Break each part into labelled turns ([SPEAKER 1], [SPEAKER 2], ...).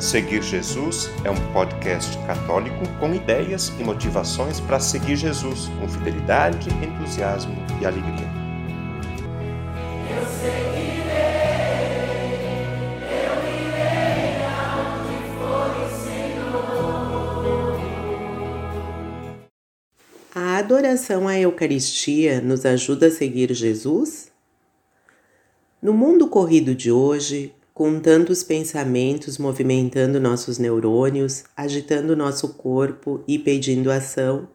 [SPEAKER 1] Seguir Jesus é um podcast católico com ideias e motivações para seguir Jesus com fidelidade, entusiasmo e alegria.
[SPEAKER 2] Eu seguirei, eu irei for o Senhor.
[SPEAKER 3] A adoração à Eucaristia nos ajuda a seguir Jesus? No mundo corrido de hoje, com tantos pensamentos movimentando nossos neurônios, agitando nosso corpo e pedindo ação,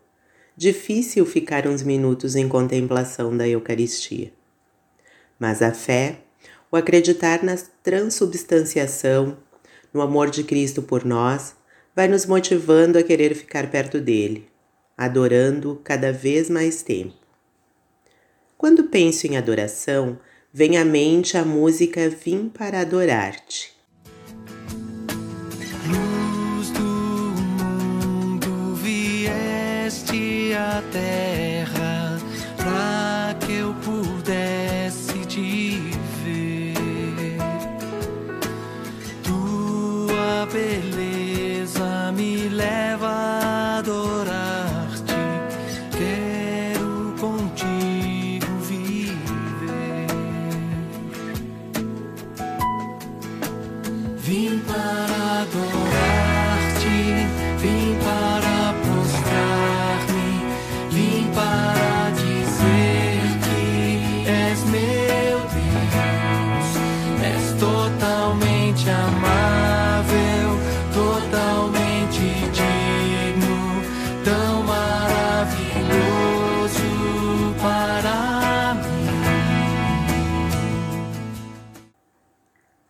[SPEAKER 3] difícil ficar uns minutos em contemplação da Eucaristia. Mas a fé, o acreditar na transubstanciação, no amor de Cristo por nós, vai nos motivando a querer ficar perto dele, adorando cada vez mais tempo. Quando penso em adoração, vem à mente a música Vim para Adorar-te.
[SPEAKER 4] Luz do mundo vieste à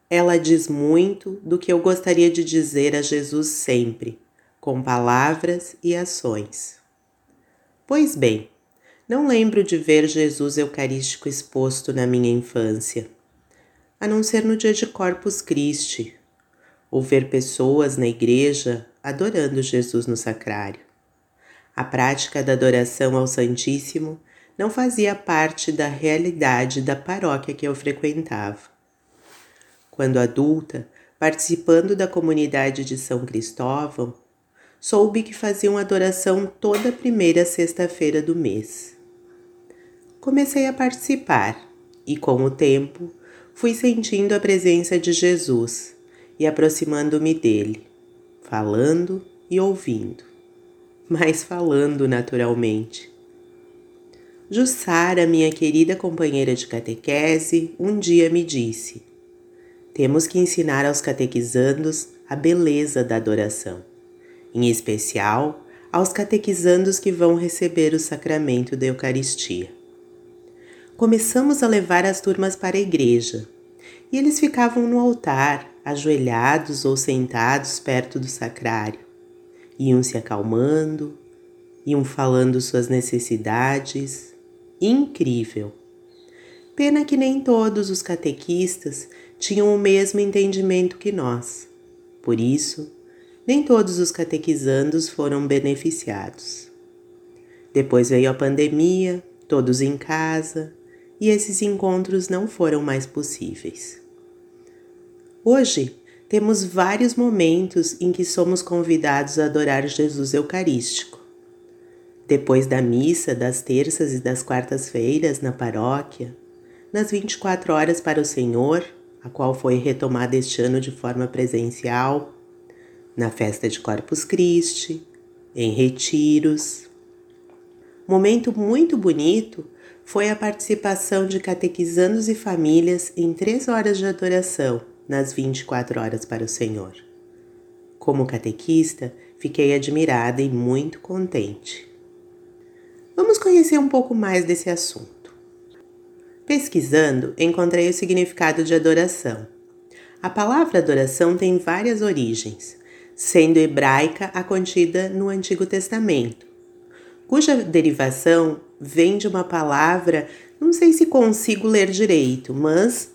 [SPEAKER 3] Ela diz muito do que eu gostaria de dizer a Jesus sempre, com palavras e ações. Pois bem, não lembro de ver Jesus Eucarístico exposto na minha infância, a não ser no dia de Corpus Christi, ou ver pessoas na igreja adorando Jesus no sacrário. A prática da adoração ao Santíssimo não fazia parte da realidade da paróquia que eu frequentava. Quando adulta, participando da comunidade de São Cristóvão, soube que faziam adoração toda primeira sexta-feira do mês. Comecei a participar e, com o tempo, fui sentindo a presença de Jesus e aproximando-me dele, falando e ouvindo, mas falando naturalmente. Jussara, minha querida companheira de catequese, um dia me disse: temos que ensinar aos catequizandos a beleza da adoração, em especial aos catequizandos que vão receber o sacramento da Eucaristia. Começamos a levar as turmas para a igreja e eles ficavam no altar, ajoelhados ou sentados perto do sacrário. Iam se acalmando, iam falando suas necessidades. Incrível! Pena que nem todos os catequistas tinham o mesmo entendimento que nós. Por isso, nem todos os catequizandos foram beneficiados. Depois veio a pandemia, todos em casa, e esses encontros não foram mais possíveis. Hoje, temos vários momentos em que somos convidados a adorar Jesus Eucarístico. Depois da missa das terças e das quartas-feiras na paróquia, nas 24 horas para o Senhor, a qual foi retomada este ano de forma presencial, na festa de Corpus Christi, em retiros. Momento muito bonito foi a participação de catequizandos e famílias em três horas de adoração nas 24 horas para o Senhor. Como catequista, fiquei admirada e muito contente. Vamos conhecer um pouco mais desse assunto. Pesquisando, encontrei o significado de adoração. A palavra adoração tem várias origens, sendo hebraica a contida no Antigo Testamento, cuja derivação vem de uma palavra, não sei se consigo ler direito, mas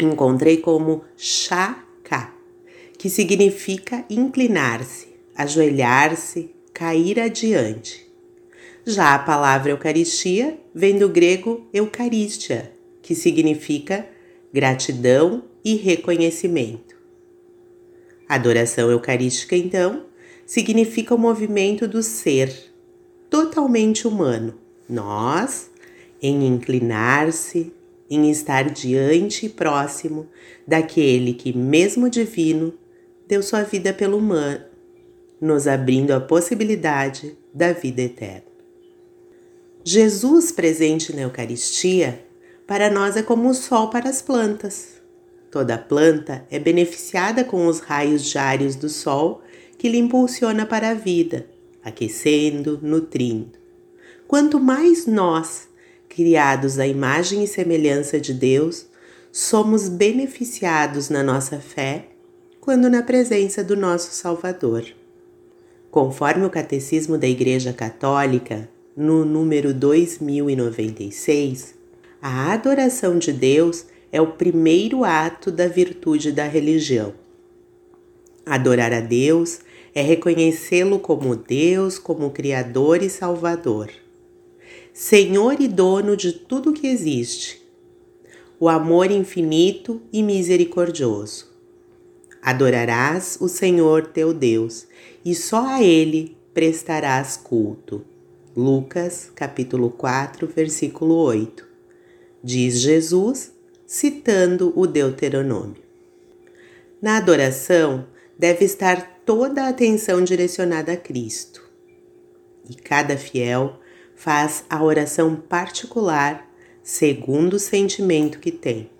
[SPEAKER 3] encontrei como shaka, que significa inclinar-se, ajoelhar-se, cair adiante. Já a palavra Eucaristia vem do grego Eucaristia, que significa gratidão e reconhecimento. A adoração eucarística, então, significa o movimento do ser totalmente humano, nós, em inclinar-se, em estar diante e próximo daquele que, mesmo divino, deu sua vida pelo humano, nos abrindo a possibilidade da vida eterna. Jesus presente na Eucaristia, para nós é como o sol para as plantas. Toda planta é beneficiada com os raios diários do sol que lhe impulsiona para a vida, aquecendo, nutrindo. Quanto mais nós, criados à imagem e semelhança de Deus, somos beneficiados na nossa fé quando na presença do nosso Salvador. Conforme o Catecismo da Igreja Católica, no número 2096, a adoração de Deus é o primeiro ato da virtude da religião. Adorar a Deus é reconhecê-lo como Deus, como Criador e Salvador, Senhor e dono de tudo que existe, o amor infinito e misericordioso. Adorarás o Senhor teu Deus e só a Ele prestarás culto. Lucas, capítulo 4, versículo 8. Diz Jesus, citando o Deuteronômio. Na adoração deve estar toda a atenção direcionada a Cristo. E cada fiel faz a oração particular segundo o sentimento que tem.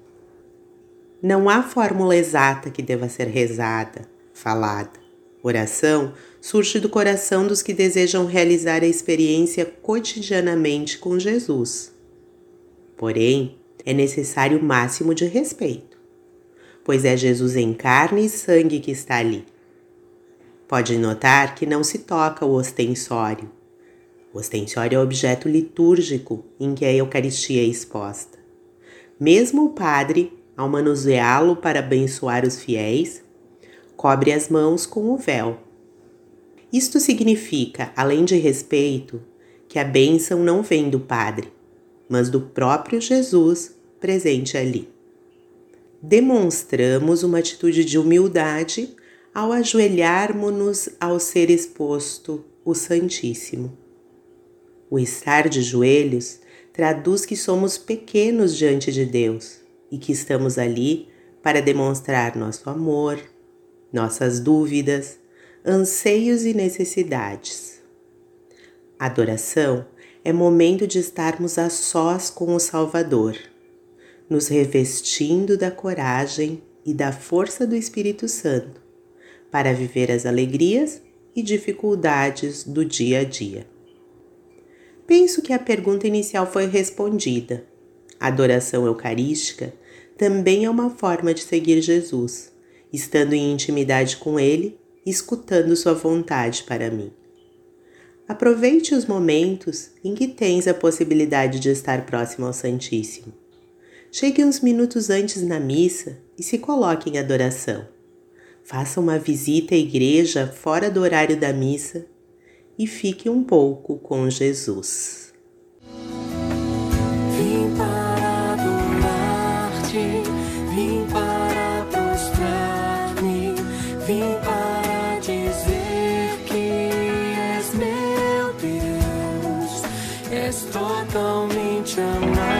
[SPEAKER 3] Não há fórmula exata que deva ser rezada, falada. Oração surge do coração dos que desejam realizar a experiência cotidianamente com Jesus. Porém, é necessário o máximo de respeito, pois é Jesus em carne e sangue que está ali. Pode notar que não se toca o ostensório. O ostensório é o objeto litúrgico em que a Eucaristia é exposta. Mesmo o padre, ao manuseá-lo para abençoar os fiéis, cobre as mãos com o véu. Isto significa, além de respeito, que a bênção não vem do Padre, mas do próprio Jesus presente ali. Demonstramos uma atitude de humildade ao ajoelharmos-nos ao ser exposto o Santíssimo. O estar de joelhos traduz que somos pequenos diante de Deus e que estamos ali para demonstrar nosso amor, nossas dúvidas, anseios e necessidades. Adoração é momento de estarmos a sós com o Salvador, nos revestindo da coragem e da força do Espírito Santo para viver as alegrias e dificuldades do dia a dia. Penso que a pergunta inicial foi respondida. Adoração eucarística também é uma forma de seguir Jesus estando em intimidade com Ele, escutando Sua vontade para mim. Aproveite os momentos em que tens a possibilidade de estar próximo ao Santíssimo. Chegue uns minutos antes na missa e se coloque em adoração. Faça uma visita à igreja fora do horário da missa e fique um pouco com Jesus.
[SPEAKER 4] Totalmente amável,